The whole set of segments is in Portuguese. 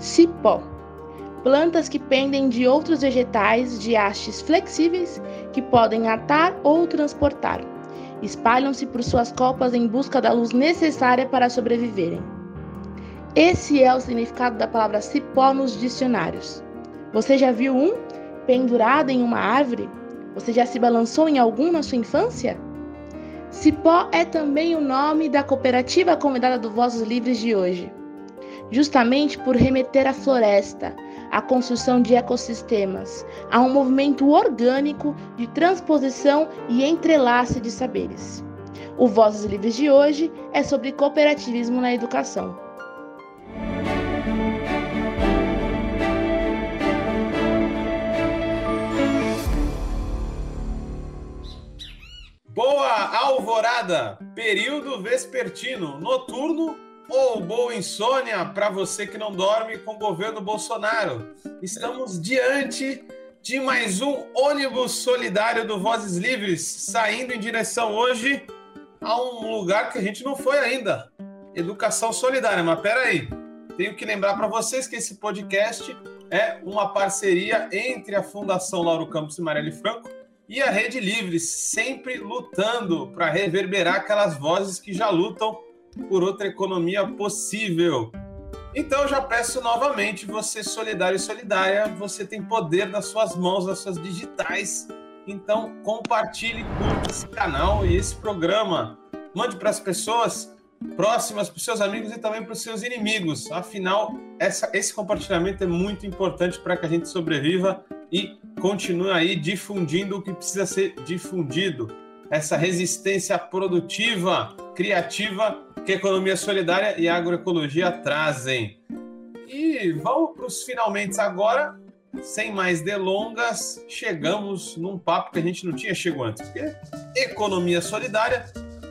Cipó. Plantas que pendem de outros vegetais de hastes flexíveis que podem atar ou transportar. Espalham-se por suas copas em busca da luz necessária para sobreviverem. Esse é o significado da palavra cipó nos dicionários. Você já viu um pendurado em uma árvore? Você já se balançou em algum na sua infância? Cipó é também o nome da cooperativa convidada do Vozes Livres de hoje, justamente por remeter à floresta, à construção de ecossistemas, a um movimento orgânico de transposição e entrelace de saberes. O Vozes Livres de hoje é sobre cooperativismo na educação. Boa alvorada, período vespertino, noturno ou boa insônia para você que não dorme com o governo Bolsonaro. Estamos diante de mais um ônibus solidário do Vozes Livres, saindo em direção hoje a um lugar que a gente não foi ainda. Educação Solidária, mas peraí, tenho que lembrar para vocês que esse podcast é uma parceria entre a Fundação Lauro Campos e Marielle Franco e a Rede Livre, sempre lutando para reverberar aquelas vozes que já lutam por outra economia possível. Então, já peço novamente, você solidário e solidária, você tem poder nas suas mãos, nas suas digitais. Então, compartilhe, curta esse canal e esse programa. Mande para as pessoas próximas, para os seus amigos e também para os seus inimigos. Afinal, essa, esse compartilhamento é muito importante para que a gente sobreviva e continue aí difundindo o que precisa ser difundido. Essa resistência produtiva, criativa que a economia solidária e a agroecologia trazem. E vamos para os finalmente agora. Sem mais delongas, chegamos num papo que a gente não tinha chegado antes. Porque economia solidária,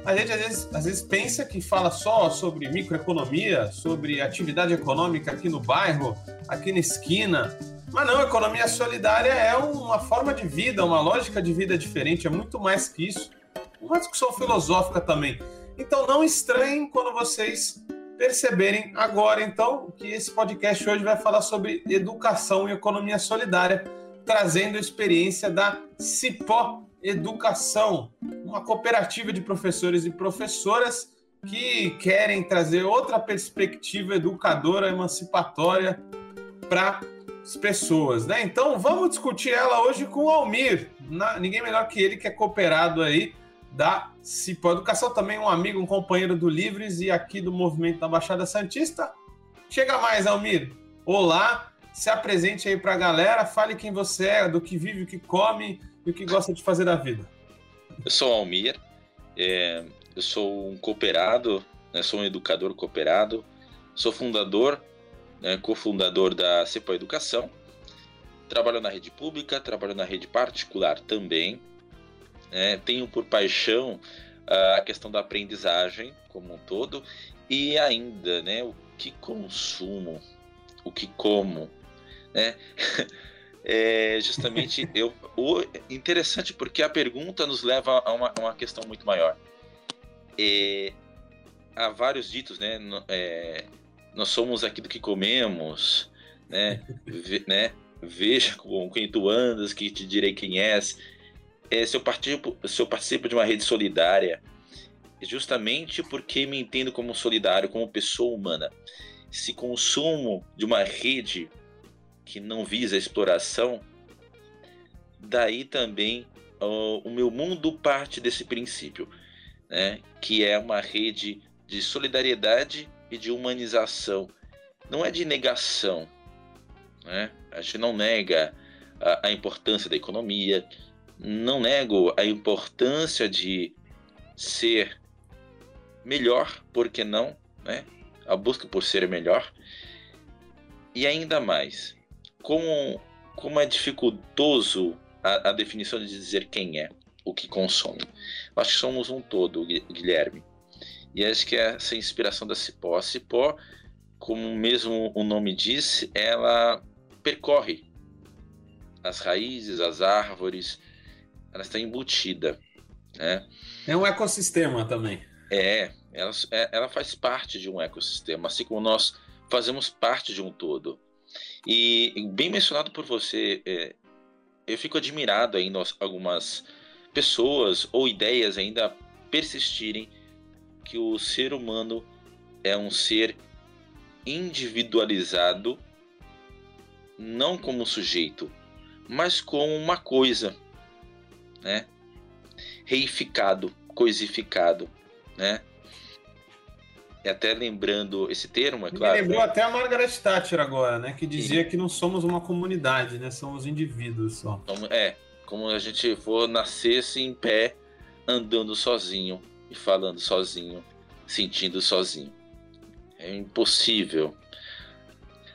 a gente às vezes, às vezes pensa que fala só sobre microeconomia, sobre atividade econômica aqui no bairro, aqui na esquina, mas não, economia solidária é uma forma de vida, uma lógica de vida diferente, é muito mais que isso. Uma discussão filosófica também. Então não estranhem quando vocês perceberem agora, então, que esse podcast hoje vai falar sobre educação e economia solidária, trazendo a experiência da Cipó Educação, uma cooperativa de professores e professoras que querem trazer outra perspectiva educadora, emancipatória para as pessoas, né? Então vamos discutir ela hoje com o Almir, na, ninguém melhor que ele que é cooperado aí da Cipó Educação, também um amigo, um companheiro do Livres e aqui do movimento da Baixada Santista. Chega mais, Almir. Olá, se apresente aí para a galera, fale quem você é, do que vive, o que come e o que gosta de fazer da vida. Eu sou o Almir, é, eu sou um cooperado, né, sou um educador cooperado, sou fundador né, cofundador da Cepo Educação. Trabalho na rede pública, trabalho na rede particular também. É, tenho por paixão a questão da aprendizagem como um todo e ainda né, o que consumo, o que como. Né? É justamente eu, o interessante porque a pergunta nos leva a uma, uma questão muito maior. É, há vários ditos, né? É, nós somos aquilo que comemos, né? Ve, né? Veja com quem tu andas, que te direi quem és. É, se, eu participo, se eu participo de uma rede solidária, justamente porque me entendo como solidário, como pessoa humana. Se consumo de uma rede que não visa exploração, daí também o meu mundo parte desse princípio, né? que é uma rede de solidariedade e de humanização. Não é de negação. Né? A gente não nega a, a importância da economia, não nego a importância de ser melhor, por que não? Né? A busca por ser melhor. E ainda mais, como, como é dificultoso a, a definição de dizer quem é, o que consome. Acho que somos um todo, Guilherme. E acho que essa inspiração da Cipó. Cipó, como mesmo o nome diz, ela percorre as raízes, as árvores, ela está embutida. Né? É um ecossistema também. É, ela, é, ela faz parte de um ecossistema, assim como nós fazemos parte de um todo. E bem mencionado por você, é, eu fico admirado ainda algumas pessoas ou ideias ainda persistirem que o ser humano é um ser individualizado, não como sujeito, mas como uma coisa, né? Reificado, coisificado, né? E até lembrando esse termo, é claro. Me lembrou né? até a Margaret Thatcher agora, né? Que dizia que não somos uma comunidade, né? Somos indivíduos só. É, como a gente for nascesse em pé, andando sozinho e falando sozinho, sentindo sozinho. É impossível.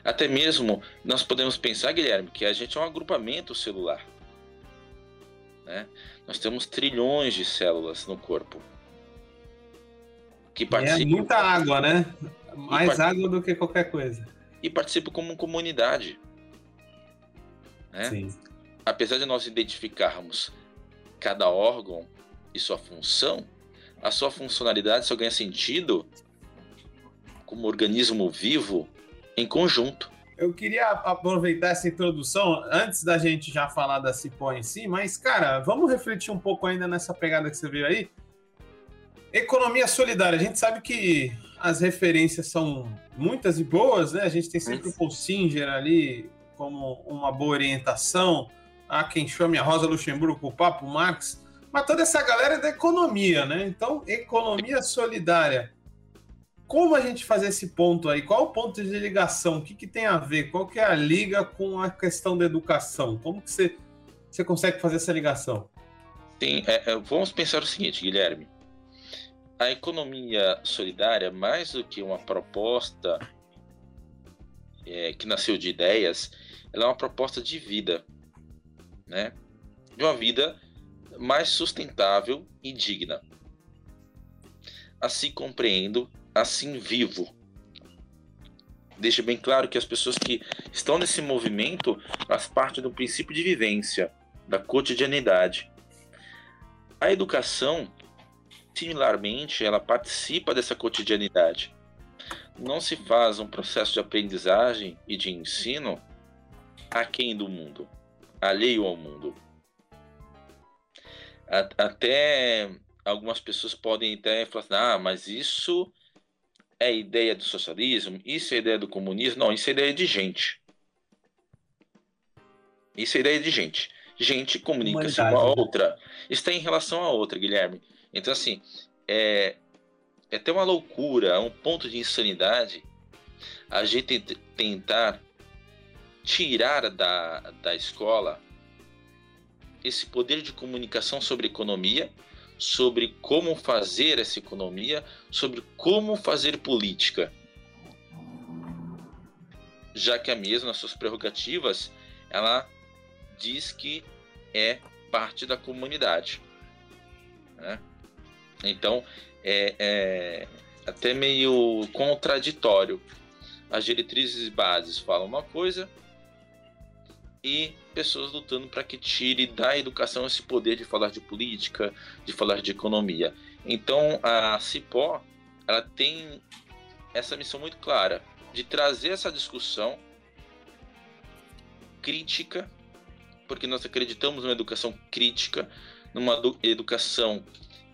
Até mesmo nós podemos pensar, Guilherme, que a gente é um agrupamento celular. Né? Nós temos trilhões de células no corpo que é participam. É muita água, né? Mais água do que qualquer coisa. E participam como comunidade. Né? Sim. Apesar de nós identificarmos cada órgão e sua função, a sua funcionalidade só ganha sentido como organismo vivo em conjunto. Eu queria aproveitar essa introdução antes da gente já falar da Cipó em si, mas, cara, vamos refletir um pouco ainda nessa pegada que você viu aí. Economia solidária, a gente sabe que as referências são muitas e boas, né? A gente tem sempre Isso. o Paul Singer ali como uma boa orientação. Há quem chame a Rosa Luxemburgo o Papo Marx, mas toda essa galera é da economia, né? Então, economia solidária como a gente fazer esse ponto aí? Qual o ponto de ligação? O que, que tem a ver? Qual que é a liga com a questão da educação? Como que você, você consegue fazer essa ligação? Sim, é, é, vamos pensar o seguinte, Guilherme. A economia solidária, mais do que uma proposta é, que nasceu de ideias, ela é uma proposta de vida, né? De uma vida mais sustentável e digna. Assim compreendo assim vivo. Deixa bem claro que as pessoas que estão nesse movimento faz parte do princípio de vivência, da cotidianidade. A educação, similarmente, ela participa dessa cotidianidade. Não se faz um processo de aprendizagem e de ensino aquém do mundo, alheio ao mundo. Até algumas pessoas podem até falar assim, ah, mas isso é ideia do socialismo, isso é ideia do comunismo. Não, isso é ideia de gente. Isso é ideia de gente. Gente comunica-se com a outra. Está em relação a outra, Guilherme. Então, assim, é, é até uma loucura, é um ponto de insanidade a gente tentar tirar da, da escola esse poder de comunicação sobre economia sobre como fazer essa economia, sobre como fazer política. Já que a mesma, nas suas prerrogativas, ela diz que é parte da comunidade. Né? Então, é, é até meio contraditório. As diretrizes bases falam uma coisa e pessoas lutando para que tire da educação esse poder de falar de política, de falar de economia. Então a Cipó ela tem essa missão muito clara de trazer essa discussão crítica, porque nós acreditamos numa educação crítica, numa educação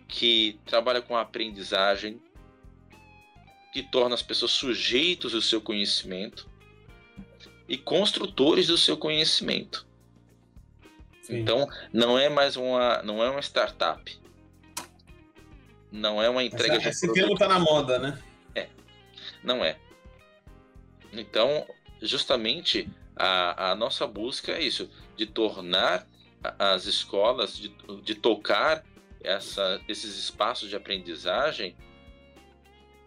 que trabalha com a aprendizagem, que torna as pessoas sujeitos ao seu conhecimento e construtores do seu conhecimento. Sim. Então, não é mais uma, não é uma startup. Não é uma entrega Essa, de Esse termo está na moda, né? É. Não é. Então, justamente a, a nossa busca é isso, de tornar as escolas, de, de tocar essa, esses espaços de aprendizagem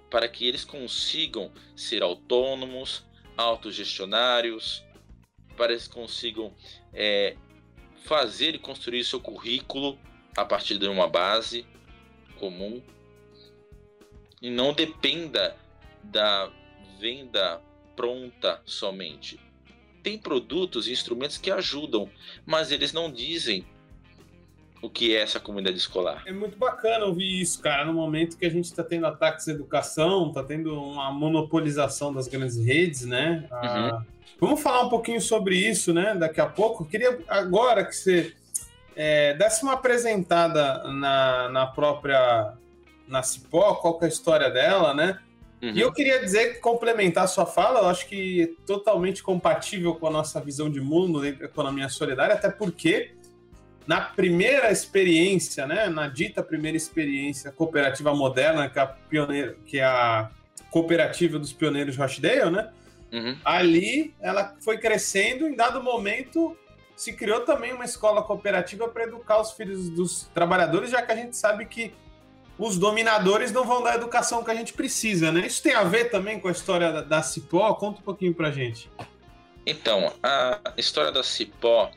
para que eles consigam ser autônomos, autogestionários, para que consigam é, fazer e construir seu currículo a partir de uma base comum e não dependa da venda pronta somente. Tem produtos e instrumentos que ajudam, mas eles não dizem o que é essa comunidade escolar. É muito bacana ouvir isso, cara, no momento que a gente está tendo ataques à educação, está tendo uma monopolização das grandes redes, né? Ah, uhum. Vamos falar um pouquinho sobre isso, né? Daqui a pouco. Eu queria agora que você é, desse uma apresentada na, na própria na Cipó, qual que é a história dela, né? Uhum. E eu queria dizer que complementar a sua fala, eu acho que é totalmente compatível com a nossa visão de mundo da economia solidária, até porque na primeira experiência, né, na dita primeira experiência cooperativa moderna, que é a, que é a cooperativa dos pioneiros Rochdale, né? Uhum. Ali ela foi crescendo, em dado momento se criou também uma escola cooperativa para educar os filhos dos trabalhadores, já que a gente sabe que os dominadores não vão dar a educação que a gente precisa, né? Isso tem a ver também com a história da, da Cipó? Conta um pouquinho pra gente. Então, a história da Cipó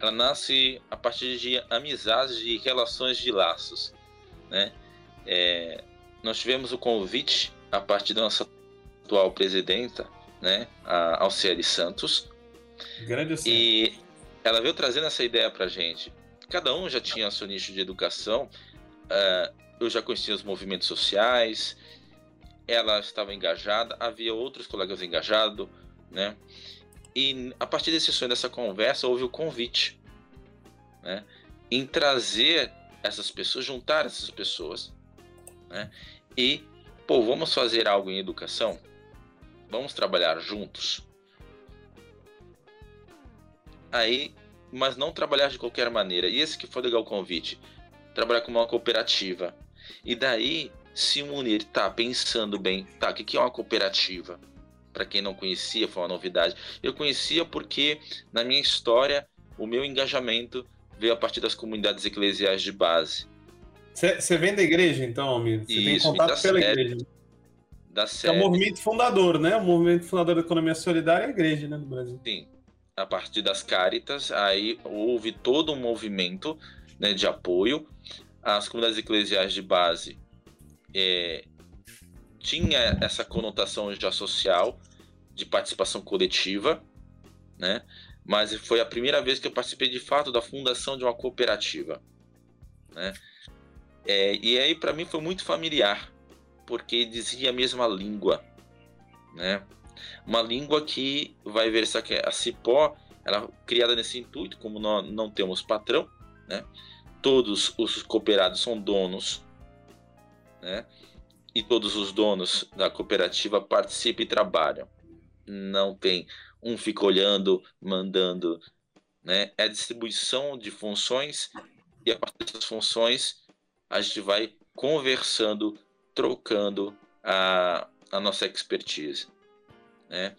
ela nasce a partir de amizades e relações de laços, né? É, nós tivemos o convite a partir da nossa atual presidenta, né, a Alciele Santos. Grande E ela veio trazendo essa ideia para gente. Cada um já tinha seu nicho de educação. Uh, eu já conhecia os movimentos sociais. Ela estava engajada. Havia outros colegas engajados, né? E a partir desse sonho, dessa conversa, houve o convite né, em trazer essas pessoas, juntar essas pessoas né, e, pô, vamos fazer algo em educação? Vamos trabalhar juntos? Aí, mas não trabalhar de qualquer maneira. E esse que foi legal o convite. Trabalhar como uma cooperativa. E daí se unir, tá, pensando bem, tá, o que é uma cooperativa? Para quem não conhecia, foi uma novidade. Eu conhecia porque, na minha história, o meu engajamento veio a partir das comunidades eclesiais de base. Você vem da igreja, então, amigo? Você tem contato pela série, igreja. Da série. É o movimento fundador, né? O movimento fundador da economia solidária é a igreja, né, no Brasil. Sim. A partir das Caritas, aí houve todo um movimento né, de apoio. As comunidades eclesiais de base é, tinha essa conotação já social, de participação coletiva, né? Mas foi a primeira vez que eu participei de fato da fundação de uma cooperativa, né? É, e aí para mim foi muito familiar, porque dizia a mesma língua, né? Uma língua que vai ver essa a Cipó, ela criada nesse intuito, como nós não temos patrão, né? Todos os cooperados são donos, né? E todos os donos da cooperativa participam e trabalham não tem um fica olhando, mandando, né? É distribuição de funções e a partir dessas funções a gente vai conversando, trocando a, a nossa expertise, né?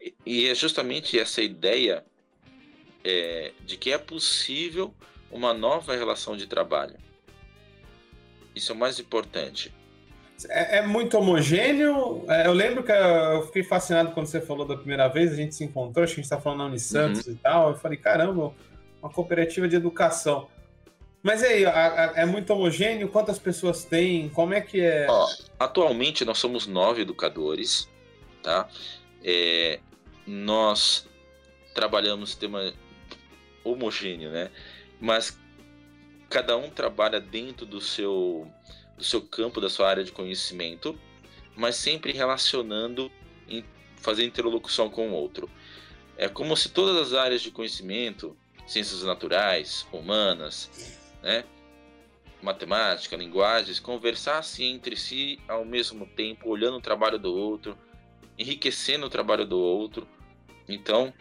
E, e é justamente essa ideia é, de que é possível uma nova relação de trabalho. Isso é o mais importante. É, é, muito homogêneo. É, eu lembro que eu fiquei fascinado quando você falou da primeira vez, a gente se encontrou, acho que a gente está falando na Unisantos uhum. e tal. Eu falei, caramba, uma cooperativa de educação. Mas aí, é muito homogêneo? Quantas pessoas tem? Como é que é? Ó, atualmente nós somos nove educadores, tá? É, nós trabalhamos tema homogêneo, né? Mas cada um trabalha dentro do seu do seu campo, da sua área de conhecimento, mas sempre relacionando, em, fazendo interlocução com o outro. É como se todas as áreas de conhecimento, ciências naturais, humanas, né, matemática, linguagens, conversassem entre si ao mesmo tempo, olhando o trabalho do outro, enriquecendo o trabalho do outro. Então,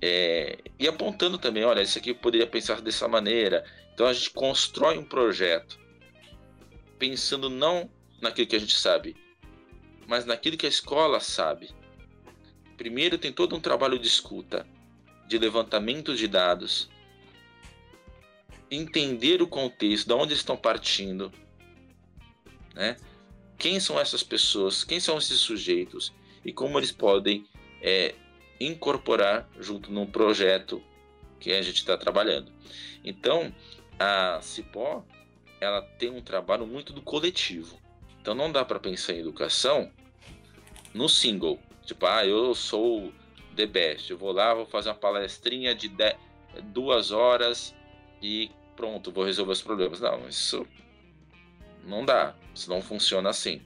é, e apontando também, olha, isso aqui poderia pensar dessa maneira. Então a gente constrói um projeto pensando não naquilo que a gente sabe, mas naquilo que a escola sabe. Primeiro tem todo um trabalho de escuta, de levantamento de dados, entender o contexto, de onde estão partindo, né? Quem são essas pessoas? Quem são esses sujeitos? E como eles podem é, incorporar junto num projeto que a gente está trabalhando. Então, a Cipó ela tem um trabalho muito do coletivo. Então não dá para pensar em educação no single. Tipo, ah, eu sou the best. Eu vou lá, vou fazer uma palestrinha de duas horas e pronto, vou resolver os problemas. Não, isso não dá, isso não funciona assim,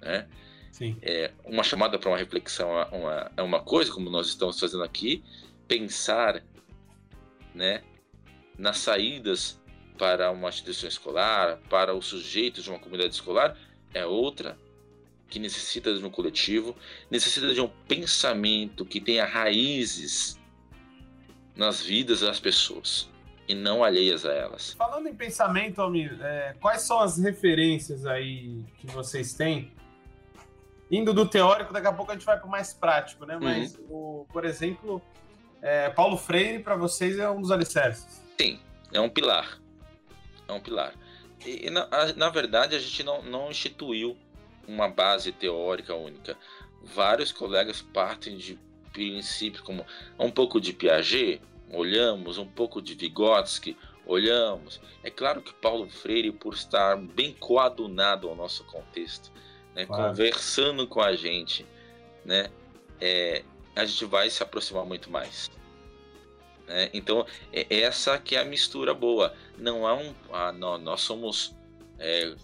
né? Sim. É, uma chamada para uma reflexão é uma, é uma coisa, como nós estamos fazendo aqui, pensar né, nas saídas para uma instituição escolar, para os sujeitos de uma comunidade escolar, é outra que necessita de um coletivo, necessita de um pensamento que tenha raízes nas vidas das pessoas e não alheias a elas. Falando em pensamento, Almir, é, quais são as referências aí que vocês têm? Indo do teórico, daqui a pouco a gente vai para o mais prático, né? Mas, uhum. o, por exemplo, é, Paulo Freire, para vocês, é um dos alicerces. Sim, é um pilar. É um pilar. E, na, na verdade, a gente não, não instituiu uma base teórica única. Vários colegas partem de princípios como um pouco de Piaget, olhamos, um pouco de Vygotsky, olhamos. É claro que Paulo Freire, por estar bem coadunado ao nosso contexto, né, claro. conversando com a gente, né, é, a gente vai se aproximar muito mais. Né? Então, é essa que é a mistura boa. Não há um. Ah, não, nós somos é,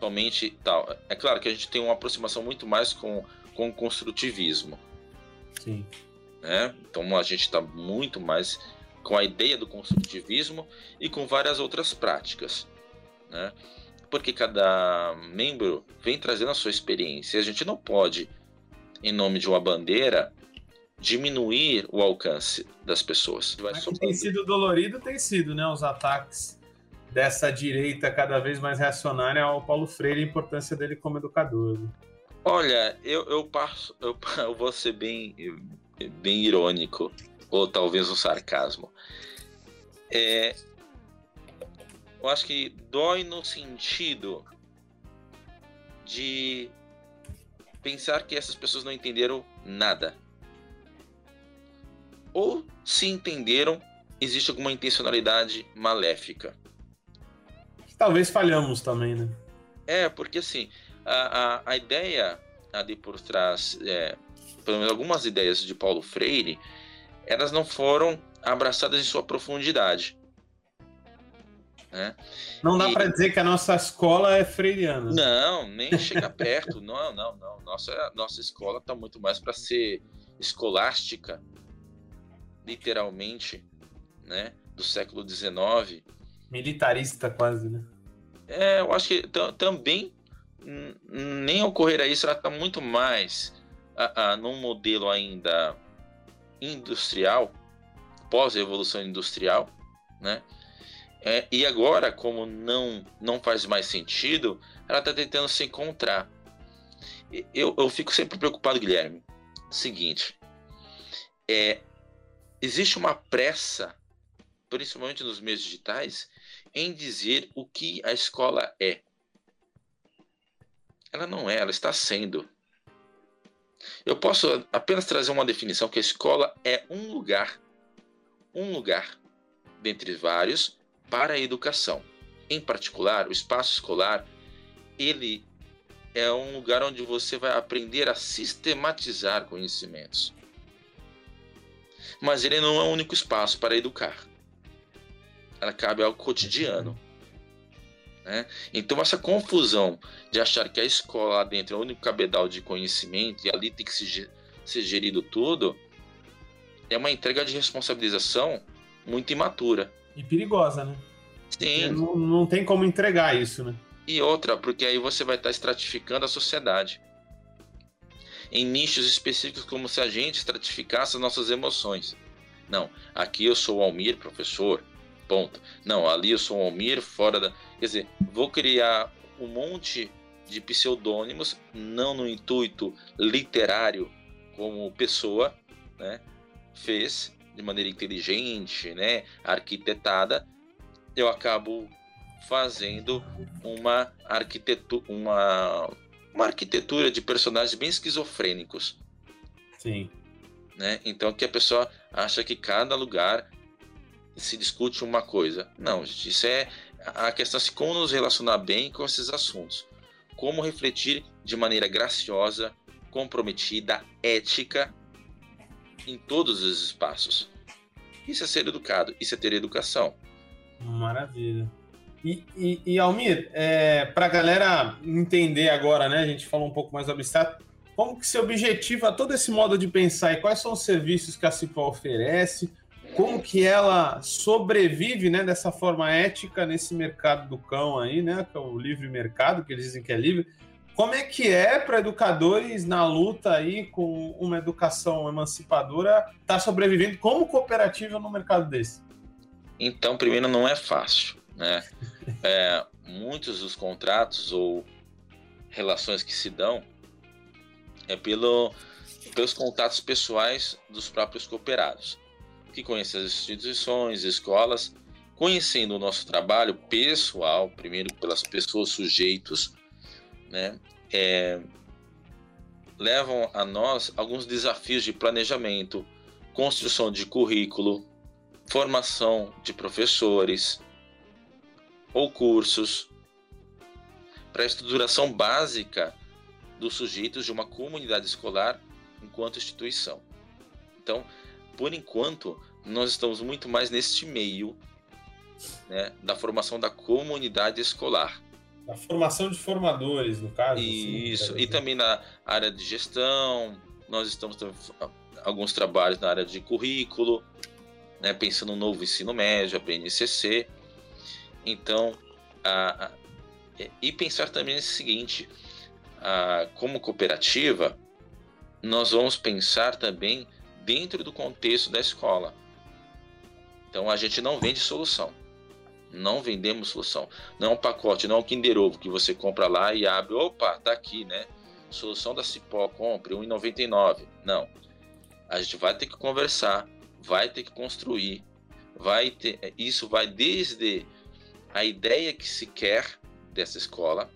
somente tal. É claro que a gente tem uma aproximação muito mais com, com o construtivismo. Sim. Né? Então a gente está muito mais com a ideia do construtivismo e com várias outras práticas. Né? Porque cada membro vem trazendo a sua experiência. A gente não pode em nome de uma bandeira, diminuir o alcance das pessoas. Vai tem sido dolorido, tem sido, né? Os ataques dessa direita cada vez mais reacionária ao Paulo Freire e a importância dele como educador. Né? Olha, eu, eu, passo, eu, eu vou ser bem, bem irônico, ou talvez um sarcasmo. É, eu acho que dói no sentido de pensar que essas pessoas não entenderam nada. Ou se entenderam, existe alguma intencionalidade maléfica. Talvez falhamos também, né? É, porque assim, a, a, a ideia ali por trás, é, pelo menos algumas ideias de Paulo Freire, elas não foram abraçadas em sua profundidade. Né? Não dá e... para dizer que a nossa escola é freiriana. Não, nem chega perto. não, não, não. Nossa, nossa escola está muito mais para ser escolástica, literalmente, né? Do século XIX. Militarista quase, né? É, eu acho que também nem ocorrer a isso, ela está muito mais a, a, num modelo ainda industrial, pós-revolução industrial, né? É, e agora, como não, não faz mais sentido, ela está tentando se encontrar. Eu, eu fico sempre preocupado, Guilherme. Seguinte, é, existe uma pressa, principalmente nos meios digitais, em dizer o que a escola é. Ela não é, ela está sendo. Eu posso apenas trazer uma definição que a escola é um lugar, um lugar dentre vários para a educação. Em particular, o espaço escolar, ele é um lugar onde você vai aprender a sistematizar conhecimentos. Mas ele não é o único espaço para educar. Ela cabe ao cotidiano. Né? Então, essa confusão de achar que a escola lá dentro é o único cabedal de conhecimento e ali tem que ser, ser gerido tudo, é uma entrega de responsabilização muito imatura. E perigosa, né? Sim. Não, não tem como entregar isso, né? E outra, porque aí você vai estar estratificando a sociedade. Em nichos específicos, como se a gente estratificasse as nossas emoções. Não, aqui eu sou o Almir, professor, ponto. Não, ali eu sou o Almir, fora da. Quer dizer, vou criar um monte de pseudônimos, não no intuito literário, como pessoa, né? Fez, de maneira inteligente, né, arquitetada, eu acabo fazendo uma arquitetura, uma, uma arquitetura de personagens bem esquizofrênicos. Sim. Né? Então que a pessoa acha que cada lugar se discute uma coisa. Não, gente, isso é a questão de como nos relacionar bem com esses assuntos. Como refletir de maneira graciosa, comprometida, ética em todos os espaços. Isso é ser educado, isso é ter educação. Maravilha. E, e, e Almir, é, para a galera entender agora, né? A gente falou um pouco mais abstrato. Como que se objetiva todo esse modo de pensar e quais são os serviços que a Cipó oferece? Como que ela sobrevive, né, dessa forma ética nesse mercado do cão aí, né, que é o livre mercado, que eles dizem que é livre. Como é que é para educadores na luta aí com uma educação emancipadora estar tá sobrevivendo como cooperativa no mercado desse? Então, primeiro, não é fácil. Né? É, muitos dos contratos ou relações que se dão é pelo, pelos contatos pessoais dos próprios cooperados, que conhecem as instituições, escolas, conhecendo o nosso trabalho pessoal, primeiro pelas pessoas sujeitos, né? É, levam a nós alguns desafios de planejamento, construção de currículo, formação de professores, ou cursos para a estruturação básica dos sujeitos de uma comunidade escolar enquanto instituição. Então, por enquanto, nós estamos muito mais neste meio né, da formação da comunidade escolar. A formação de formadores, no caso. Assim, Isso, assim, e também na área de gestão, nós estamos tendo alguns trabalhos na área de currículo, né, pensando no novo ensino médio, a BNCC, então, a, a, e pensar também o seguinte: a, como cooperativa, nós vamos pensar também dentro do contexto da escola. Então, a gente não vende solução. Não vendemos solução. Não é um pacote, não é um Kinder Ovo que você compra lá e abre. Opa, tá aqui, né? Solução da Cipó, compre, R$ 1,99. Não. A gente vai ter que conversar, vai ter que construir, vai ter. Isso vai desde a ideia que se quer dessa escola,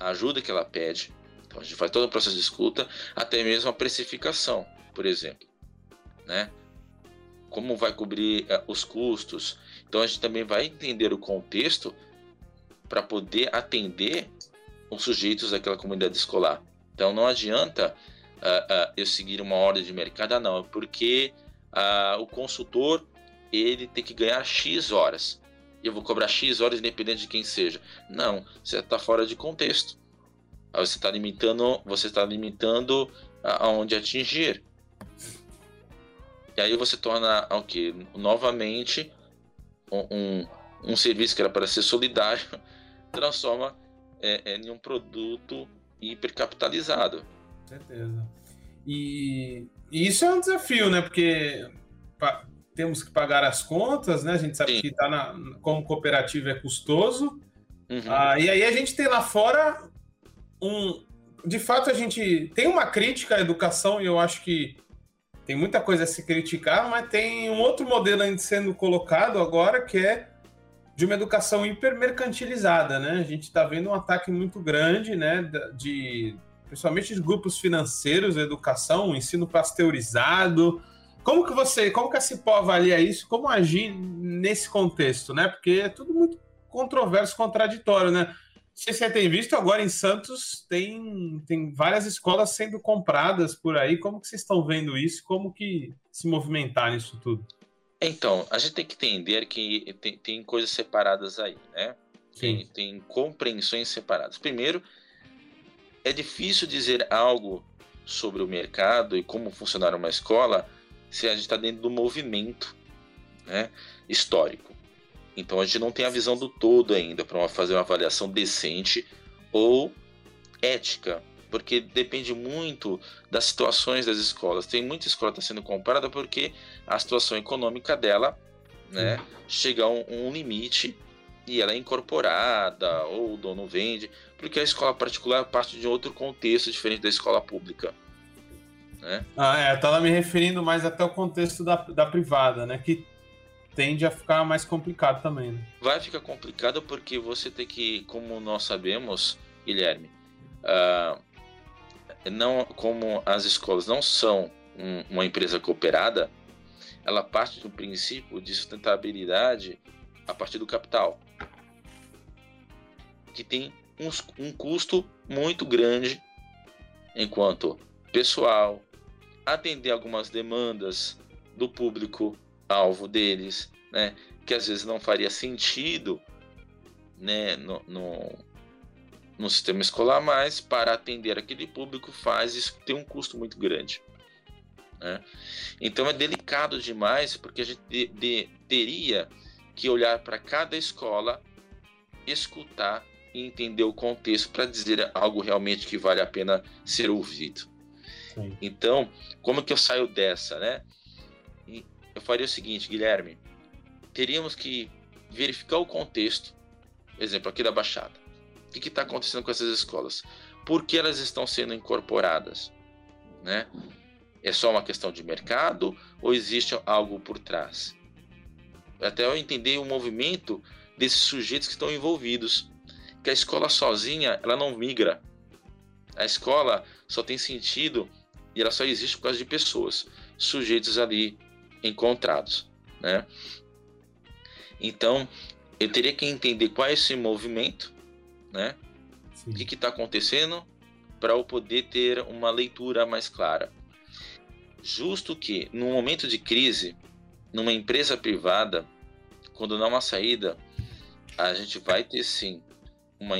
a ajuda que ela pede. Então a gente faz todo o processo de escuta, até mesmo a precificação, por exemplo, né? Como vai cobrir uh, os custos. Então a gente também vai entender o contexto para poder atender os sujeitos daquela comunidade escolar. Então não adianta uh, uh, eu seguir uma ordem de mercado, ah, não, porque o consultor ele tem que ganhar X horas e eu vou cobrar X horas independente de quem seja. Não, você está fora de contexto. Você está limitando, você está limitando aonde atingir. E aí você torna o que novamente um, um, serviço que era para ser solidário transforma é, é, em um produto hipercapitalizado. Certeza. E, e isso é um desafio, né? Porque temos que pagar as contas, né? A gente sabe Sim. que tá na, como cooperativa é custoso. Uhum. Ah, e aí a gente tem lá fora um. De fato, a gente tem uma crítica à educação e eu acho que tem muita coisa a se criticar, mas tem um outro modelo ainda sendo colocado agora que é de uma educação hipermercantilizada, né? A gente está vendo um ataque muito grande, né? De principalmente de grupos financeiros, educação, ensino pasteurizado, como que você, como que a Cipó avalia isso? Como agir nesse contexto, né? Porque é tudo muito controverso, contraditório, né? Se você tem visto agora em Santos tem, tem várias escolas sendo compradas por aí. Como que vocês estão vendo isso? Como que se movimentar nisso tudo? Então, a gente tem que entender que tem, tem coisas separadas aí, né? Tem, tem compreensões separadas. Primeiro, é difícil dizer algo sobre o mercado e como funcionar uma escola se a gente está dentro do movimento né, histórico. Então a gente não tem a visão do todo ainda para fazer uma avaliação decente ou ética, porque depende muito das situações das escolas. Tem muita escola que está sendo comprada porque a situação econômica dela né, chega a um, um limite e ela é incorporada ou o dono vende, porque a escola particular parte de outro contexto diferente da escola pública. Né? Ah, é, eu tava me referindo mais até o contexto da, da privada, né? Que tende a ficar mais complicado também. Né? Vai ficar complicado porque você tem que, como nós sabemos, Guilherme, uh, não, como as escolas não são um, uma empresa cooperada, ela parte do princípio de sustentabilidade a partir do capital, que tem uns, um custo muito grande enquanto pessoal, atender algumas demandas do público alvo deles, né? que às vezes não faria sentido né, no, no, no sistema escolar, mas para atender aquele público faz isso tem um custo muito grande. Né? Então é delicado demais porque a gente de, de, teria que olhar para cada escola, escutar e entender o contexto para dizer algo realmente que vale a pena ser ouvido. Então, como que eu saio dessa, né? Eu faria o seguinte, Guilherme, teríamos que verificar o contexto, exemplo aqui da Baixada. O que está acontecendo com essas escolas? Por que elas estão sendo incorporadas? Né? É só uma questão de mercado ou existe algo por trás? Até eu entender o movimento desses sujeitos que estão envolvidos. Que a escola sozinha, ela não migra. A escola só tem sentido e ela só existe por causa de pessoas, sujeitos ali encontrados, né? Então, eu teria que entender qual é esse movimento, né? Sim. O que está acontecendo para eu poder ter uma leitura mais clara. Justo que, num momento de crise, numa empresa privada, quando não há uma saída, a gente vai ter sim uma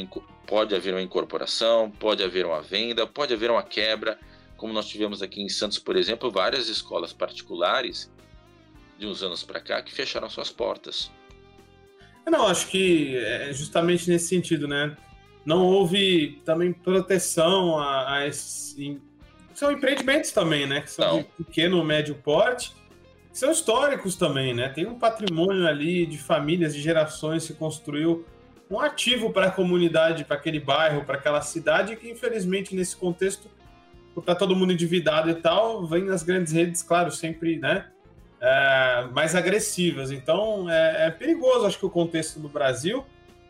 pode haver uma incorporação, pode haver uma venda, pode haver uma quebra, como nós tivemos aqui em Santos, por exemplo, várias escolas particulares de uns anos para cá que fecharam suas portas. Não, acho que é justamente nesse sentido, né? Não houve também proteção a, a esses. São empreendimentos também, né? Que são Não. de pequeno, médio porte, que são históricos também, né? Tem um patrimônio ali de famílias, de gerações que construiu um ativo para a comunidade, para aquele bairro, para aquela cidade, que infelizmente nesse contexto, tá todo mundo endividado e tal, vem nas grandes redes, claro, sempre, né? É, mais agressivas. Então é, é, perigoso, acho que o contexto do Brasil.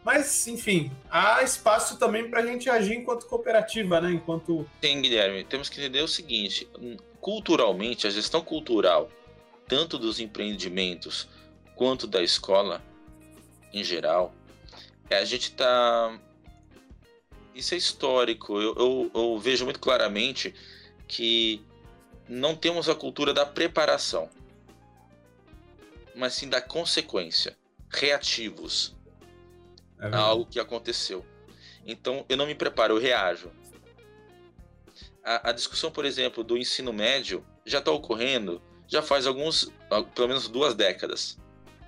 Mas, enfim, há espaço também para a gente agir enquanto cooperativa, né? Enquanto. Tem, Guilherme, temos que entender o seguinte: culturalmente, a gestão cultural, tanto dos empreendimentos quanto da escola em geral, é, a gente está. Isso é histórico. Eu, eu, eu vejo muito claramente que não temos a cultura da preparação mas sim da consequência, reativos é a algo que aconteceu. Então eu não me preparo, eu reajo. A, a discussão, por exemplo, do ensino médio já está ocorrendo já faz alguns, pelo menos duas décadas,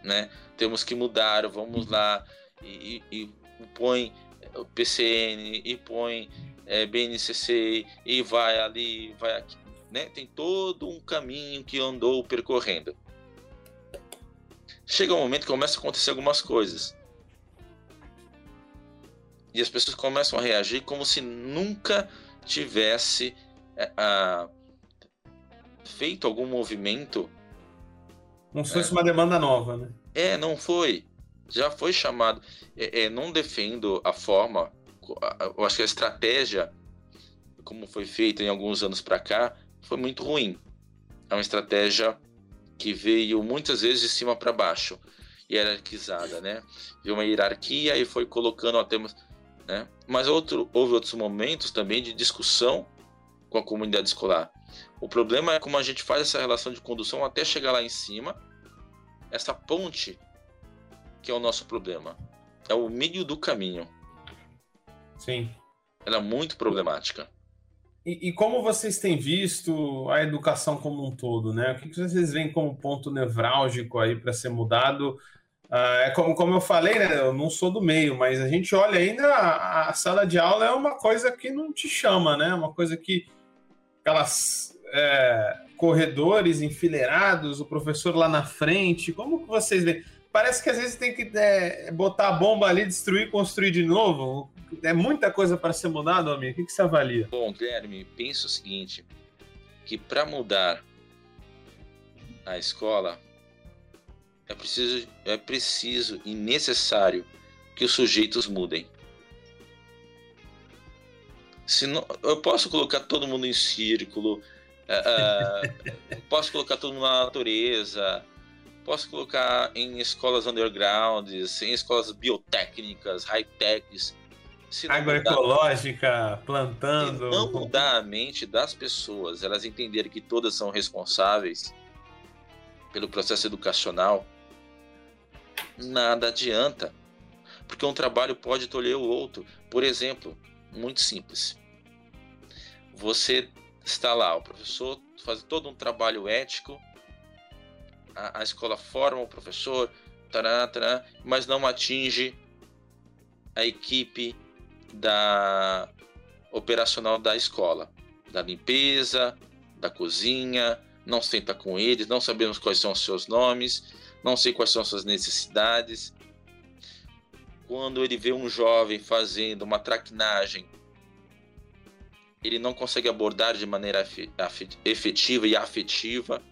né? Temos que mudar, vamos lá e, e, e põe o PCN e põe é, BNCC e vai ali, vai aqui, né? Tem todo um caminho que andou percorrendo chega um momento que começa a acontecer algumas coisas. E as pessoas começam a reagir como se nunca tivesse é, a, feito algum movimento. Não fosse é, uma demanda nova, né? É, não foi. Já foi chamado. É, é, não defendo a forma, eu acho que a estratégia, como foi feita em alguns anos para cá, foi muito ruim. É uma estratégia que veio muitas vezes de cima para baixo, hierarquizada, né? Veio uma hierarquia e foi colocando até, né? Mas outro, houve outros momentos também de discussão com a comunidade escolar. O problema é como a gente faz essa relação de condução até chegar lá em cima, essa ponte que é o nosso problema. É o meio do caminho. Sim. Ela é muito problemática. E, e, como vocês têm visto a educação como um todo, né? O que vocês veem como ponto nevrálgico aí para ser mudado? Ah, é como, como eu falei, né? Eu não sou do meio, mas a gente olha ainda a, a sala de aula é uma coisa que não te chama, né? Uma coisa que aquelas é, corredores enfileirados, o professor lá na frente, como que vocês veem? Parece que às vezes tem que é, botar a bomba ali, destruir, construir de novo é muita coisa para ser mudado, amigo. O que, que você avalia? Bom, Guilherme, penso o seguinte: que para mudar a escola é preciso, é preciso e necessário que os sujeitos mudem. Se não, eu posso colocar todo mundo em círculo, uh, posso colocar todo mundo na natureza, posso colocar em escolas undergrounds, em escolas biotécnicas, high-techs, agroecológica, plantando. Se não mudar a mente das pessoas, elas entenderem que todas são responsáveis pelo processo educacional, nada adianta. Porque um trabalho pode tolher o outro. Por exemplo, muito simples. Você está lá, o professor faz todo um trabalho ético, a, a escola forma o professor, tará, tará, mas não atinge a equipe da operacional da escola, da limpeza, da cozinha, não senta com eles, não sabemos quais são os seus nomes, não sei quais são as suas necessidades. Quando ele vê um jovem fazendo uma traquinagem, ele não consegue abordar de maneira efetiva e afetiva,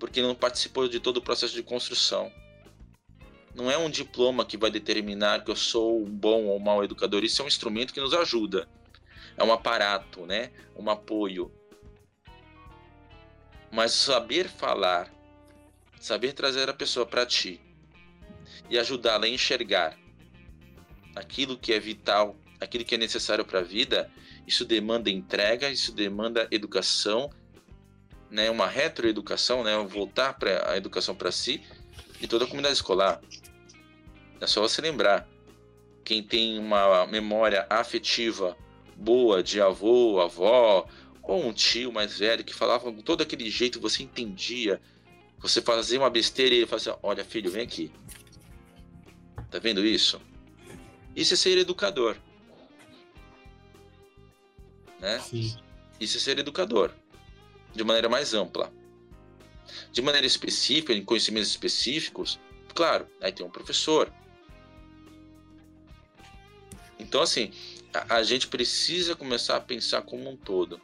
porque não participou de todo o processo de construção. Não é um diploma que vai determinar que eu sou um bom ou mau educador, isso é um instrumento que nos ajuda. É um aparato, né? Um apoio. Mas saber falar, saber trazer a pessoa para ti e ajudá-la a enxergar aquilo que é vital, aquilo que é necessário para a vida, isso demanda entrega, isso demanda educação, né, uma retroeducação, né, voltar para a educação para si e toda a comunidade escolar. É só você lembrar. Quem tem uma memória afetiva boa de avô, avó, ou um tio mais velho que falava com todo aquele jeito, você entendia. Você fazia uma besteira e ele fazia: Olha, filho, vem aqui. Tá vendo isso? Isso é ser educador. Né? Sim. Isso é ser educador. De maneira mais ampla. De maneira específica, em conhecimentos específicos, claro, aí tem um professor. Então, assim, a, a gente precisa começar a pensar como um todo.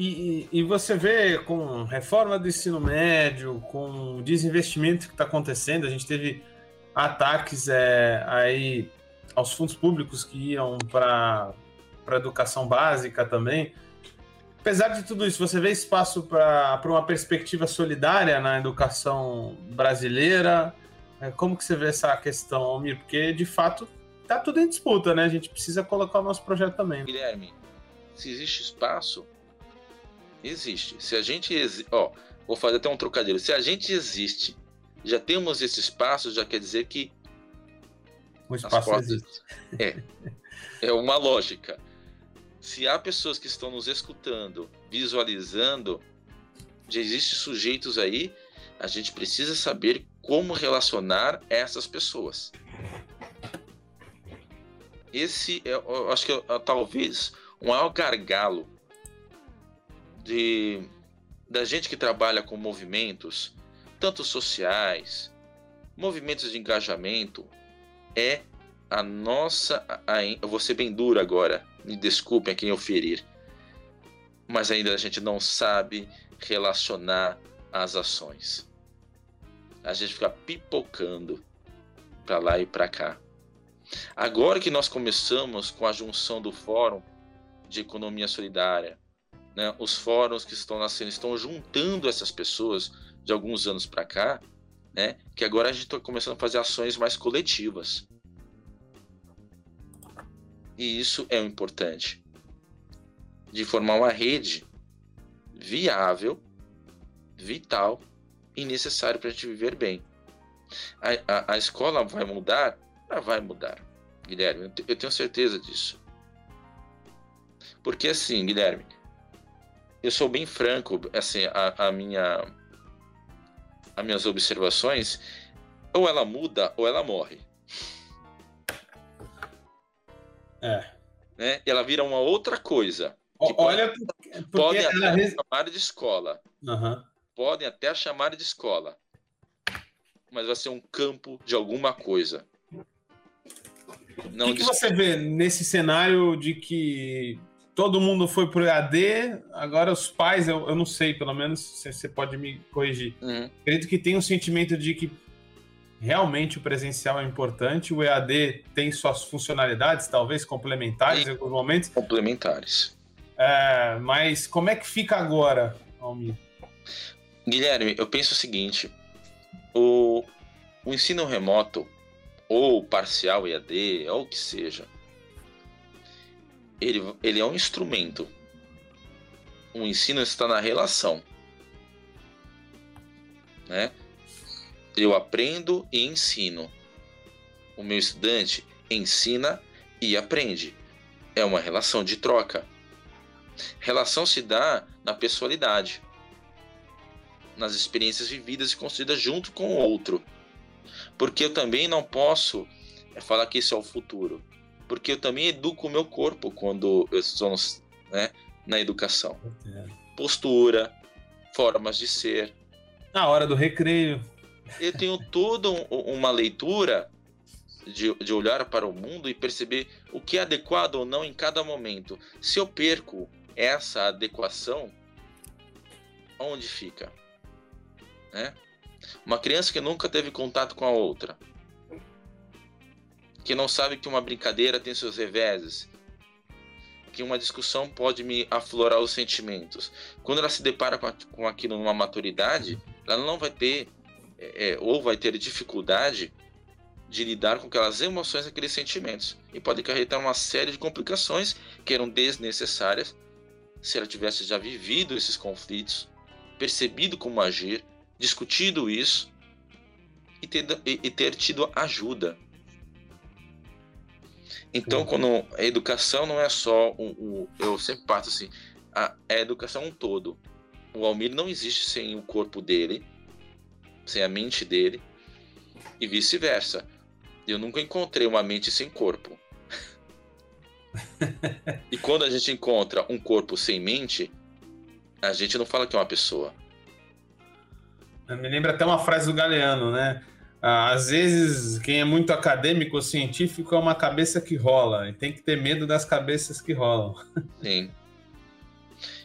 E, e, você vê com reforma do ensino médio, com o desinvestimento que está acontecendo, a gente teve ataques é, aí aos fundos públicos que iam para a educação básica também. Apesar de tudo isso, você vê espaço para uma perspectiva solidária na educação brasileira? É, como que você vê essa questão, Almir? Porque, de fato, está tudo em disputa, né? A gente precisa colocar o nosso projeto também. Guilherme, se existe espaço, existe. Se a gente. Ó, vou fazer até um trocadilho. Se a gente existe, já temos esse espaço, já quer dizer que. O espaço portas... existe. É. É uma lógica. Se há pessoas que estão nos escutando, visualizando, já existem sujeitos aí, a gente precisa saber como relacionar essas pessoas. Esse é, eu acho que é, é, talvez o maior gargalo de da gente que trabalha com movimentos, tanto sociais, movimentos de engajamento, é a nossa. A, eu vou ser bem duro agora, me desculpem a quem eu ferir, mas ainda a gente não sabe relacionar as ações. A gente fica pipocando para lá e para cá. Agora que nós começamos com a junção do Fórum de Economia Solidária, né, os fóruns que estão nascendo estão juntando essas pessoas de alguns anos para cá, né, que agora a gente está começando a fazer ações mais coletivas. E isso é o importante. De formar uma rede viável, vital e necessário para a gente viver bem. A, a, a, escola vai mudar? Ela vai mudar, Guilherme. Eu tenho certeza disso. Porque assim, Guilherme, eu sou bem franco, assim, a, a minha as minhas observações, ou ela muda ou ela morre. É. Né? E ela vira uma outra coisa. Que Olha, pode, podem até ela... chamar de escola. Uhum. Podem até chamar de escola. Mas vai ser um campo de alguma coisa. O que, que você vê nesse cenário de que todo mundo foi pro EAD, agora os pais, eu, eu não sei, pelo menos você pode me corrigir. Uhum. Acredito que tem um sentimento de que realmente o presencial é importante, o EAD tem suas funcionalidades, talvez complementares em alguns momentos. Complementares. É, mas como é que fica agora, Almir? Guilherme, eu penso o seguinte: o, o ensino remoto, ou parcial EAD, ou o que seja, ele, ele é um instrumento. O ensino está na relação. Né? Eu aprendo e ensino. O meu estudante ensina e aprende. É uma relação de troca. Relação se dá na pessoalidade, nas experiências vividas e construídas junto com o outro. Porque eu também não posso é, falar que isso é o futuro. Porque eu também educo o meu corpo quando eu estou né, na educação. Postura, formas de ser. Na hora do recreio. Eu tenho toda uma leitura de, de olhar para o mundo e perceber o que é adequado ou não em cada momento. Se eu perco essa adequação, onde fica? Né? Uma criança que nunca teve contato com a outra, que não sabe que uma brincadeira tem seus reveses, que uma discussão pode me aflorar os sentimentos. Quando ela se depara com aquilo numa maturidade, ela não vai ter, é, é, ou vai ter dificuldade de lidar com aquelas emoções, aqueles sentimentos. E pode acarretar uma série de complicações que eram desnecessárias se ela tivesse já vivido esses conflitos, percebido como agir, discutido isso e ter, e ter tido ajuda. Então, quando a educação não é só o, o eu sempre parto assim, a, a educação um todo. O Almir não existe sem o corpo dele, sem a mente dele e vice-versa. Eu nunca encontrei uma mente sem corpo. e quando a gente encontra um corpo sem mente, a gente não fala que é uma pessoa. Me lembra até uma frase do Galeano, né? Ah, às vezes, quem é muito acadêmico ou científico é uma cabeça que rola, e tem que ter medo das cabeças que rolam. Sim.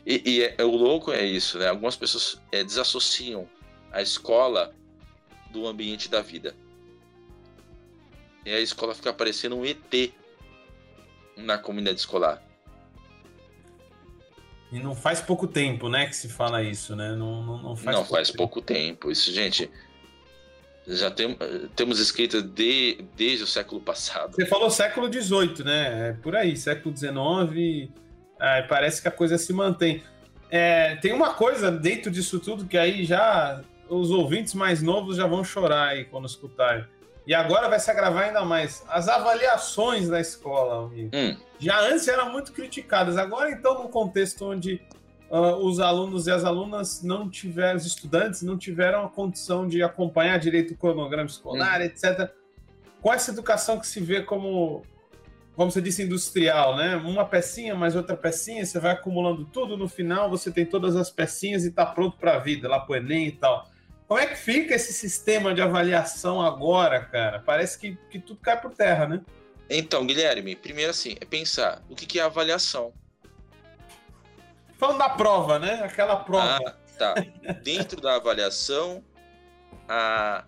E, e é, é, o louco é isso, né? Algumas pessoas é, desassociam a escola do ambiente da vida. E a escola fica parecendo um ET na comunidade escolar. E não faz pouco tempo, né, que se fala isso, né? Não, não, não faz, não pouco, faz tempo. pouco tempo. Isso, gente, já tem, temos escrita de, desde o século passado. Você falou século XVIII, né? É por aí, século XIX. É, parece que a coisa se mantém. É, tem uma coisa dentro disso tudo que aí já os ouvintes mais novos já vão chorar aí quando escutarem. E agora vai se agravar ainda mais. As avaliações da escola, amigo. Hum. Já antes eram muito criticadas. Agora, então, no contexto onde uh, os alunos e as alunas não tiveram, os estudantes não tiveram a condição de acompanhar direito o cronograma escolar, hum. etc. Com essa educação que se vê como, como você disse, industrial, né? Uma pecinha mais outra pecinha, você vai acumulando tudo, no final você tem todas as pecinhas e está pronto para a vida, lá para o Enem e tal. Como é que fica esse sistema de avaliação agora, cara? Parece que, que tudo cai por terra, né? Então, Guilherme, primeiro assim, é pensar o que, que é avaliação. Falando da prova, né? Aquela prova. Ah, tá. Dentro da avaliação, a,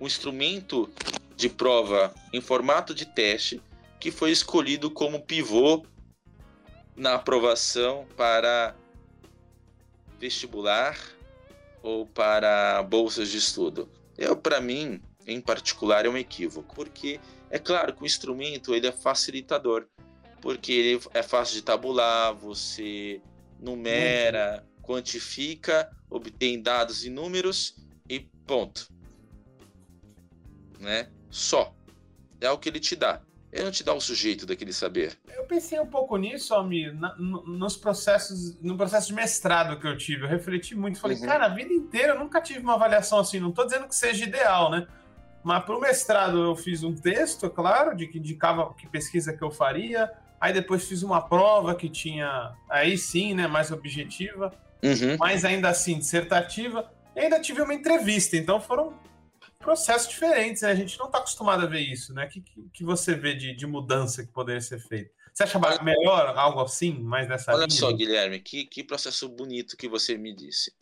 o instrumento de prova em formato de teste que foi escolhido como pivô na aprovação para vestibular ou para bolsas de estudo. Eu, para mim, em particular, é um equívoco, porque é claro que o instrumento ele é facilitador, porque ele é fácil de tabular, você numera, quantifica, obtém dados e números e ponto. Né? Só. É o que ele te dá. Não te dá o sujeito daquele saber. Eu pensei um pouco nisso, Almir, na, nos processos, no processo de mestrado que eu tive. Eu refleti muito, falei, uhum. cara, a vida inteira eu nunca tive uma avaliação assim. Não estou dizendo que seja ideal, né? Mas para o mestrado eu fiz um texto, é claro, de que indicava que pesquisa que eu faria. Aí depois fiz uma prova que tinha, aí sim, né, mais objetiva, uhum. mas ainda assim dissertativa. E ainda tive uma entrevista, então foram processos diferentes, né? A gente não está acostumado a ver isso, né? O que, que, você vê de, de mudança que poderia ser feito? Você acha melhor algo assim, mais nessa Olha linha? só, Guilherme, que, que processo bonito que você me disse.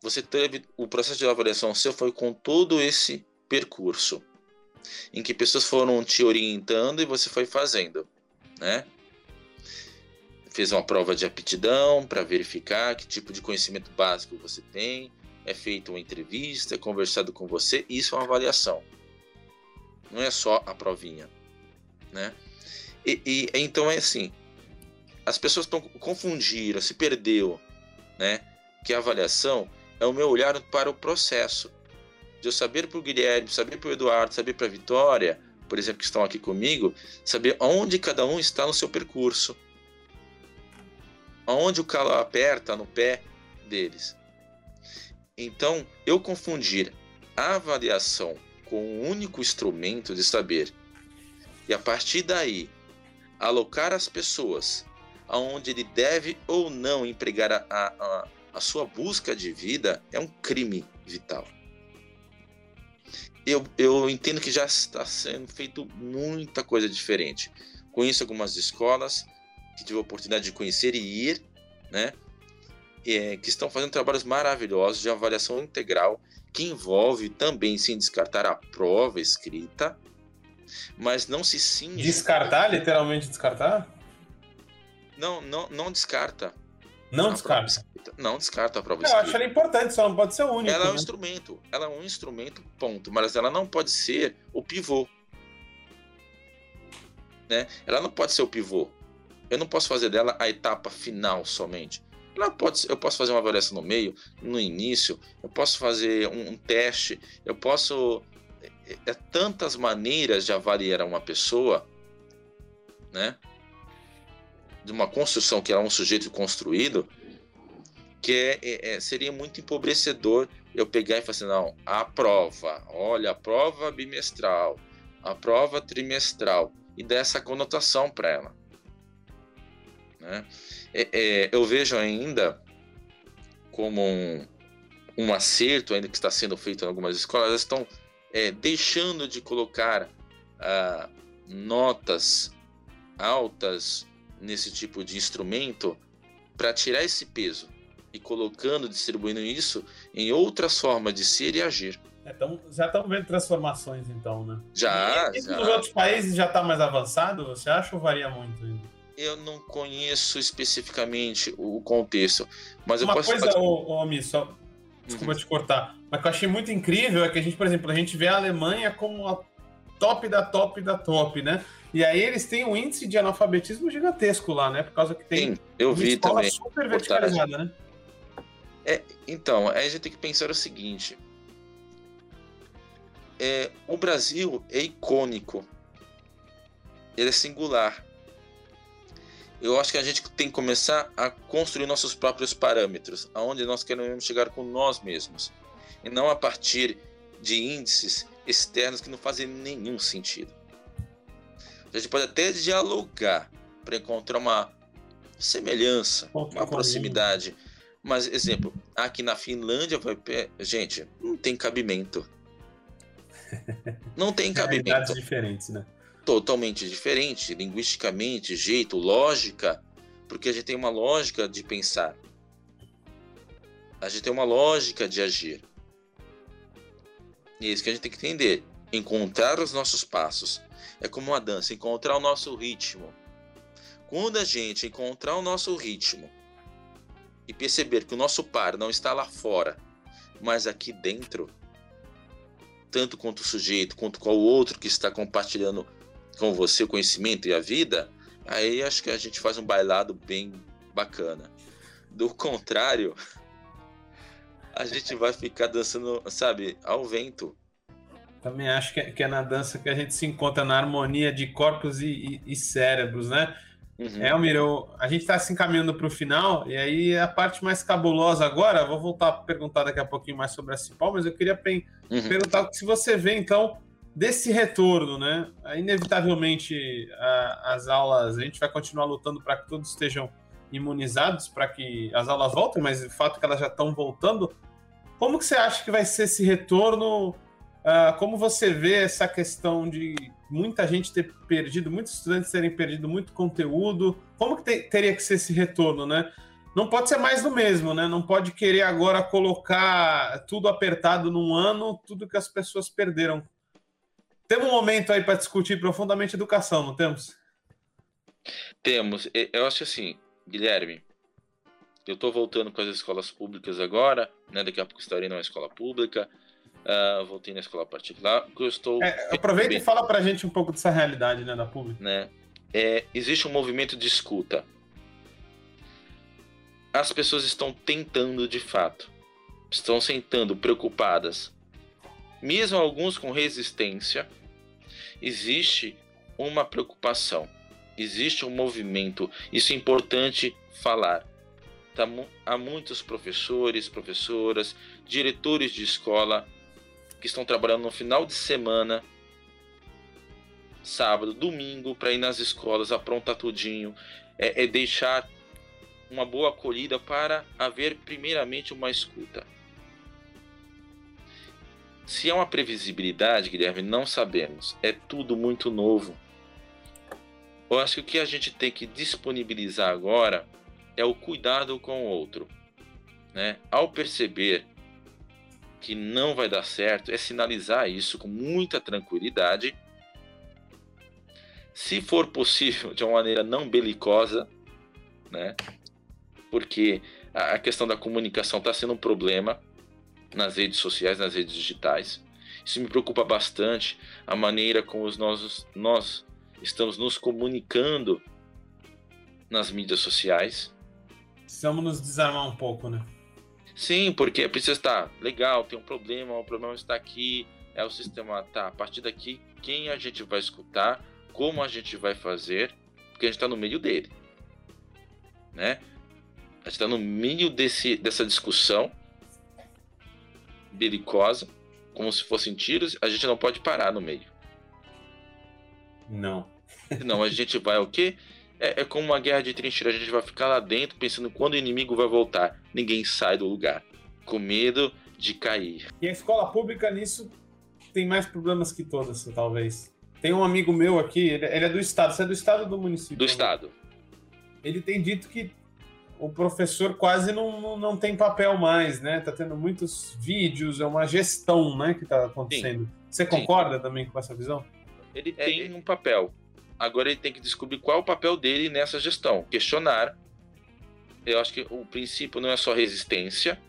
Você teve o processo de avaliação seu foi com todo esse percurso em que pessoas foram te orientando e você foi fazendo, né? Fez uma prova de aptidão para verificar que tipo de conhecimento básico você tem, é feita uma entrevista, é conversado com você, isso é uma avaliação. Não é só a provinha, né? E, e então é assim, as pessoas estão confundiram, se perdeu, né? Que a avaliação é o meu olhar para o processo. de eu saber para o Guilherme, saber para o Eduardo, saber para a Vitória, por exemplo, que estão aqui comigo, saber onde cada um está no seu percurso. Onde o calo aperta no pé deles. Então, eu confundir a avaliação com um único instrumento de saber e a partir daí alocar as pessoas aonde ele deve ou não empregar a, a, a sua busca de vida é um crime vital. Eu, eu entendo que já está sendo feito muita coisa diferente. Conheço algumas escolas que tive a oportunidade de conhecer e ir, né? É, que estão fazendo trabalhos maravilhosos de avaliação integral, que envolve também, sem descartar a prova escrita, mas não se cinge. Descartar, literalmente descartar? Não, não, não descarta. Não descarta. Não descarta a prova Eu acho ela importante, só não pode ser o único. Ela é um né? instrumento. Ela é um instrumento, ponto. Mas ela não pode ser o pivô. Né? Ela não pode ser o pivô. Eu não posso fazer dela a etapa final somente. Ela pode, eu posso fazer uma avaliação no meio, no início, eu posso fazer um, um teste, eu posso. É, é tantas maneiras de avaliar uma pessoa, né? de uma construção que é um sujeito construído, que é, é, é, seria muito empobrecedor eu pegar e falar assim, não, a prova, olha, a prova bimestral, a prova trimestral, e dar essa conotação para ela. Né? É, é, eu vejo ainda como um, um, acerto ainda que está sendo feito em algumas escolas, elas estão é, deixando de colocar ah, notas altas nesse tipo de instrumento para tirar esse peso e colocando, distribuindo isso em outras formas de ser e agir. É, tamo, já estamos vendo transformações, então, né? Já. E, já. nos outros países já está mais avançado? Você acha ou varia muito ainda? Eu não conheço especificamente o contexto, mas Uma eu posso. coisa, fazer... ô, ô, Ami, só. Desculpa uhum. te cortar. Mas o que eu achei muito incrível é que a gente, por exemplo, a gente vê a Alemanha como a top da top da top, né? E aí eles têm um índice de analfabetismo gigantesco lá, né? Por causa que tem Sim, eu uma vi escola também. super verticalizada, né? É, então, aí a gente tem que pensar o seguinte. É, o Brasil é icônico. Ele é singular. Eu acho que a gente tem que começar a construir nossos próprios parâmetros, aonde nós queremos chegar com nós mesmos, e não a partir de índices externos que não fazem nenhum sentido. A gente pode até dialogar para encontrar uma semelhança, uma proximidade. Mas, exemplo, aqui na Finlândia, gente, não tem cabimento. Não tem cabimento. diferentes, né? Totalmente diferente, linguisticamente, jeito, lógica, porque a gente tem uma lógica de pensar. A gente tem uma lógica de agir. E é isso que a gente tem que entender. Encontrar os nossos passos. É como uma dança, encontrar o nosso ritmo. Quando a gente encontrar o nosso ritmo e perceber que o nosso par não está lá fora, mas aqui dentro, tanto quanto o sujeito, quanto qual outro que está compartilhando com você o conhecimento e a vida, aí acho que a gente faz um bailado bem bacana. Do contrário, a gente vai ficar dançando, sabe, ao vento. Também acho que é, que é na dança que a gente se encontra na harmonia de corpos e, e, e cérebros, né? Uhum. Elmir, eu, a gente está se encaminhando para o final, e aí a parte mais cabulosa agora, vou voltar a perguntar daqui a pouquinho mais sobre a Cipal, mas eu queria uhum. perguntar se você vê, então, desse retorno, né? Inevitavelmente, a, as aulas, a gente vai continuar lutando para que todos estejam imunizados, para que as aulas voltem, mas o fato é que elas já estão voltando. Como que você acha que vai ser esse retorno? Uh, como você vê essa questão de muita gente ter perdido, muitos estudantes terem perdido muito conteúdo? Como que te, teria que ser esse retorno, né? Não pode ser mais do mesmo, né? Não pode querer agora colocar tudo apertado num ano, tudo que as pessoas perderam. Momento aí para discutir profundamente educação, não temos? Temos. Eu acho assim, Guilherme, eu estou voltando com as escolas públicas agora, né? Daqui a pouco estarei numa escola pública. Uh, voltei na escola particular, eu estou. É, aproveita bem, e fala pra gente um pouco dessa realidade né, da pública. Né? É, existe um movimento de escuta. As pessoas estão tentando de fato, estão sentando preocupadas mesmo alguns com resistência, existe uma preocupação, existe um movimento. Isso é importante falar. Tá, há muitos professores, professoras, diretores de escola que estão trabalhando no final de semana, sábado, domingo, para ir nas escolas, aprontar tudinho, é, é deixar uma boa acolhida para haver primeiramente uma escuta. Se há uma previsibilidade, Guilherme, não sabemos. É tudo muito novo. Eu acho que o que a gente tem que disponibilizar agora é o cuidado com o outro. Né? Ao perceber que não vai dar certo, é sinalizar isso com muita tranquilidade. Se for possível, de uma maneira não belicosa, né? porque a questão da comunicação está sendo um problema nas redes sociais, nas redes digitais. Isso me preocupa bastante, a maneira como os nós, nós estamos nos comunicando nas mídias sociais. Precisamos nos desarmar um pouco, né? Sim, porque precisa estar legal, tem um problema, o problema está aqui, é o sistema tá. A partir daqui, quem a gente vai escutar, como a gente vai fazer, porque a gente está no meio dele, né? A gente está no meio desse, dessa discussão belicosa, como se fossem tiros, a gente não pode parar no meio. Não. Não, a gente vai o quê? É, é como uma guerra de trincheira, a gente vai ficar lá dentro pensando quando o inimigo vai voltar. Ninguém sai do lugar, com medo de cair. E a escola pública nisso tem mais problemas que todas, talvez. Tem um amigo meu aqui, ele, é do estado. Você é do estado ou do município? Do estado. Ele tem dito que o professor quase não, não, tem papel mais, né? Tá tendo muitos vídeos, é uma gestão, né, que tá acontecendo. Sim. Você concorda Sim. também com essa visão? Ele é, tem um papel. Agora ele tem que descobrir qual é o papel dele nessa gestão. Questionar. Eu acho que o princípio não é só resistência,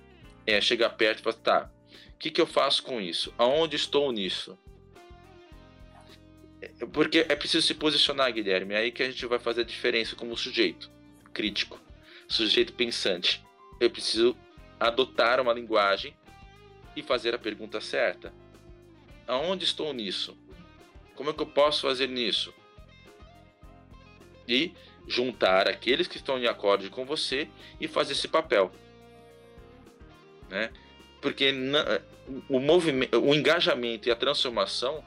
é chegar perto e falar, tá, o que, que eu faço com isso? Aonde estou nisso? É, porque é preciso se posicionar, Guilherme. É aí que a gente vai fazer a diferença como sujeito crítico sujeito pensante. Eu preciso adotar uma linguagem e fazer a pergunta certa. Aonde estou nisso? Como é que eu posso fazer nisso? E juntar aqueles que estão em acorde com você e fazer esse papel. Né? Porque o movimento, o engajamento e a transformação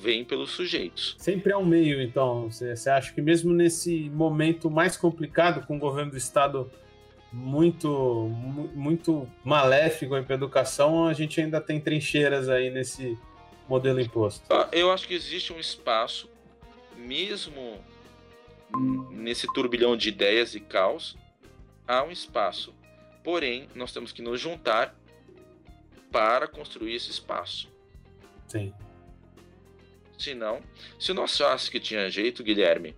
vem pelos sujeitos. Sempre é um meio, então. Você, você acha que mesmo nesse momento mais complicado, com o governo do Estado muito, muito maléfico para a educação, a gente ainda tem trincheiras aí nesse modelo imposto? Ah, eu acho que existe um espaço, mesmo nesse turbilhão de ideias e caos, há um espaço. Porém, nós temos que nos juntar para construir esse espaço. Sim. Se não, se não achasse que tinha jeito, Guilherme,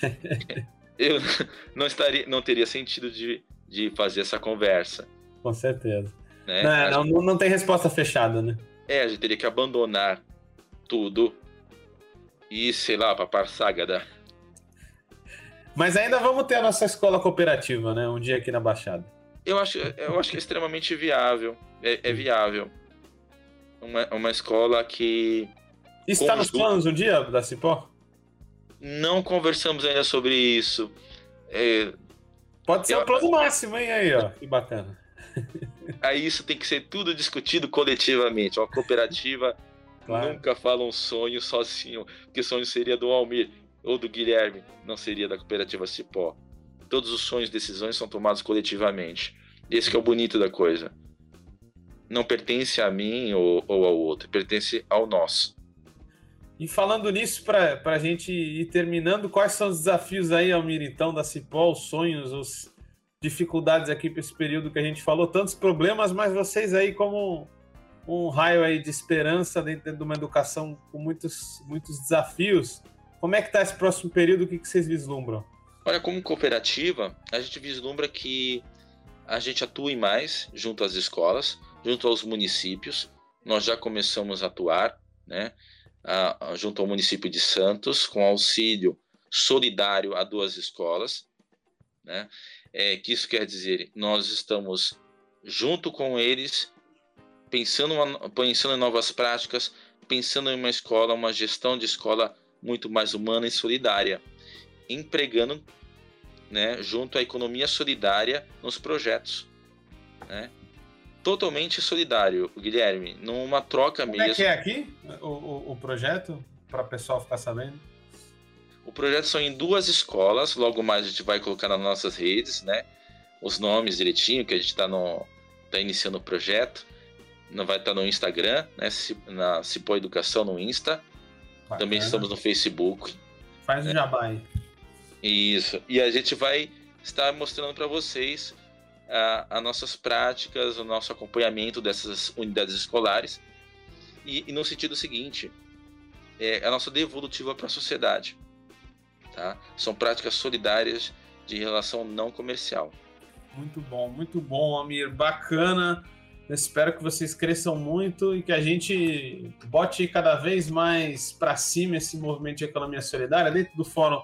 eu não estaria, não teria sentido de, de fazer essa conversa. Com certeza. Né? Não, não, não tem resposta fechada, né? É, a gente teria que abandonar tudo e, sei lá, para a saga da. Mas ainda vamos ter a nossa escola cooperativa, né? Um dia aqui na Baixada. Eu acho, eu acho que é extremamente viável. É, é viável. Uma, uma escola que Está nos planos um dia da Cipó? Não conversamos ainda sobre isso. É... Pode ser Eu... o plano máximo, hein? Aí, ó. Que bacana. Aí isso tem que ser tudo discutido coletivamente. Uma cooperativa claro. nunca fala um sonho sozinho, porque sonho seria do Almir ou do Guilherme, não seria da cooperativa Cipó. Todos os sonhos e decisões são tomados coletivamente. Esse é o bonito da coisa. Não pertence a mim ou, ou ao outro, pertence ao nosso. E falando nisso, para a gente ir terminando, quais são os desafios aí, Almir, então, da Cipó, os sonhos, as dificuldades aqui para esse período que a gente falou, tantos problemas, mas vocês aí como um raio aí de esperança dentro de uma educação com muitos, muitos desafios. Como é que está esse próximo período? O que, que vocês vislumbram? Olha, como cooperativa, a gente vislumbra que a gente atue mais junto às escolas, junto aos municípios. Nós já começamos a atuar, né? Junto ao município de Santos, com auxílio solidário a duas escolas. Né? É, que isso quer dizer, nós estamos junto com eles pensando, uma, pensando em novas práticas, pensando em uma escola, uma gestão de escola muito mais humana e solidária, empregando né, junto à economia solidária nos projetos. Né? Totalmente solidário, Guilherme, numa troca Como mesmo. é que é aqui o, o, o projeto, para o pessoal ficar sabendo? O projeto são em duas escolas, logo mais a gente vai colocar nas nossas redes, né? Os nomes direitinho, que a gente está tá iniciando o projeto. Não vai estar tá no Instagram, né? Na Cipó Educação no Insta. Bacana. Também estamos no Facebook. Faz o né? jabá aí. Isso. E a gente vai estar mostrando para vocês as nossas práticas, o nosso acompanhamento dessas unidades escolares. E, e no sentido seguinte, é a nossa devolutiva para a sociedade. Tá? São práticas solidárias de relação não comercial. Muito bom, muito bom, Amir. Bacana. Espero que vocês cresçam muito e que a gente bote cada vez mais para cima esse movimento de economia solidária dentro do Fórum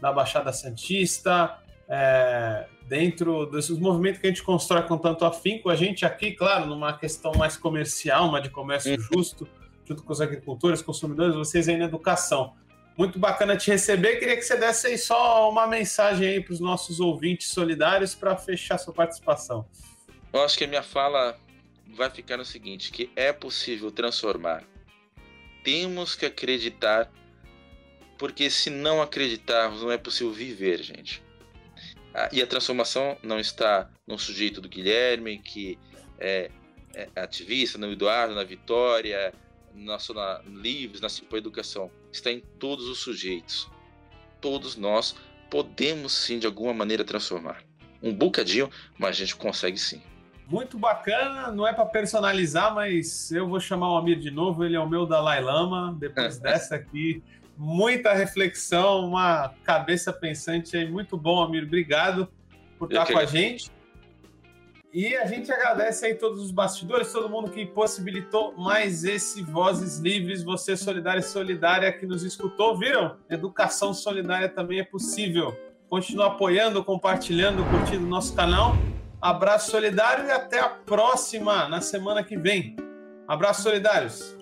da Baixada Santista, é, dentro desses movimentos que a gente constrói com tanto afinco. A gente aqui, claro, numa questão mais comercial, uma de comércio uhum. justo, junto com os agricultores, consumidores, vocês aí na educação. Muito bacana te receber. Queria que você desse aí só uma mensagem aí para os nossos ouvintes solidários para fechar sua participação. Eu acho que a minha fala vai ficar no seguinte, que é possível transformar. Temos que acreditar, porque se não acreditarmos, não é possível viver, gente. Ah, e a transformação não está no sujeito do Guilherme, que é, é ativista, no Eduardo, na Vitória, na Sona Livres, na Cipo Educação, está em todos os sujeitos. Todos nós podemos sim, de alguma maneira, transformar. Um bocadinho, mas a gente consegue sim. Muito bacana, não é para personalizar, mas eu vou chamar o Amir de novo, ele é o meu Dalai Lama. Depois dessa aqui, muita reflexão, uma cabeça pensante aí. Muito bom, Amir. Obrigado por estar com a gente. E a gente agradece aí todos os bastidores, todo mundo que possibilitou mais esse Vozes Livres, você solidária e solidária que nos escutou, viram? Educação solidária também é possível. Continua apoiando, compartilhando, curtindo o nosso canal. Abraço solidário e até a próxima, na semana que vem. Abraço solidários.